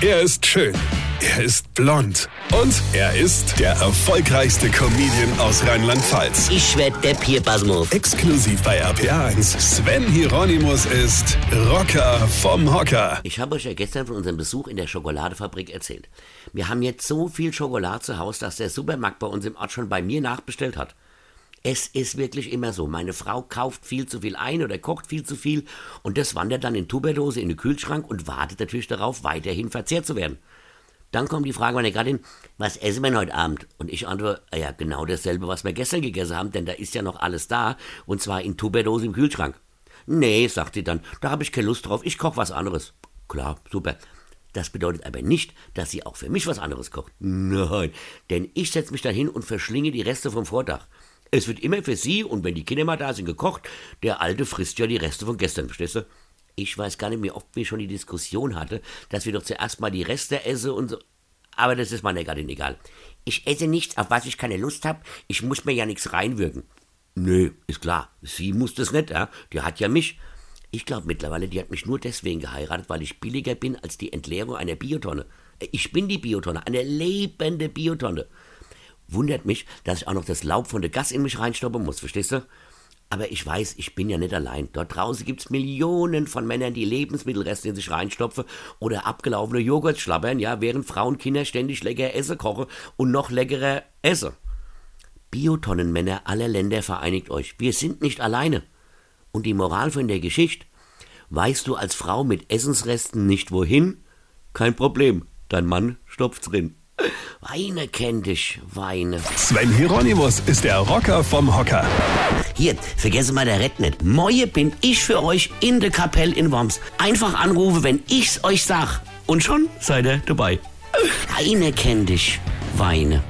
Er ist schön. Er ist blond. Und er ist der erfolgreichste Comedian aus Rheinland-Pfalz. Ich werd der Pierpasmus. Exklusiv bei RPA1. Sven Hieronymus ist Rocker vom Hocker. Ich habe euch ja gestern von unserem Besuch in der Schokoladefabrik erzählt. Wir haben jetzt so viel Schokolade zu Hause, dass der Supermarkt bei uns im Ort schon bei mir nachbestellt hat. Es ist wirklich immer so. Meine Frau kauft viel zu viel ein oder kocht viel zu viel und das wandert dann in Tupperdose in den Kühlschrank und wartet natürlich darauf, weiterhin verzehrt zu werden. Dann kommt die Frage meiner Gattin, was essen wir heute Abend? Und ich antworte, ah ja, genau dasselbe, was wir gestern gegessen haben, denn da ist ja noch alles da und zwar in Tupperdose im Kühlschrank. Nee, sagt sie dann, da habe ich keine Lust drauf, ich koche was anderes. Klar, super. Das bedeutet aber nicht, dass sie auch für mich was anderes kocht. Nein, denn ich setze mich dahin und verschlinge die Reste vom Vortag. Es wird immer für sie, und wenn die Kinder mal da sind, gekocht. Der Alte frisst ja die Reste von gestern, verstehst du? Ich weiß gar nicht, wie oft wir schon die Diskussion hatte, dass wir doch zuerst mal die Reste essen und so. Aber das ist meiner Gattin egal. Ich esse nichts, auf was ich keine Lust habe. Ich muss mir ja nichts reinwürgen. Nö, ist klar. Sie muss das nicht, ja. Die hat ja mich. Ich glaube mittlerweile, die hat mich nur deswegen geheiratet, weil ich billiger bin als die Entleerung einer Biotonne. Ich bin die Biotonne, eine lebende Biotonne. Wundert mich, dass ich auch noch das Laub von der Gas in mich reinstoppen muss, verstehst du? Aber ich weiß, ich bin ja nicht allein. Dort draußen gibt's Millionen von Männern, die Lebensmittelreste in sich reinstopfen oder abgelaufene Joghurt schlabbern, ja, während Frauen Kinder ständig lecker Essen kochen und noch leckerer essen. Biotonnenmänner aller Länder vereinigt euch. Wir sind nicht alleine. Und die Moral von der Geschichte? Weißt du als Frau mit Essensresten nicht wohin? Kein Problem. Dein Mann stopft's drin. Weine kennt dich, Weine. Sven Hieronymus ist der Rocker vom Hocker. Hier, vergesse mal der Red nicht. Moje bin ich für euch in der Kapelle in Worms. Einfach anrufe, wenn ich's euch sag. Und schon seid ihr dabei. Weine kennt dich, Weine.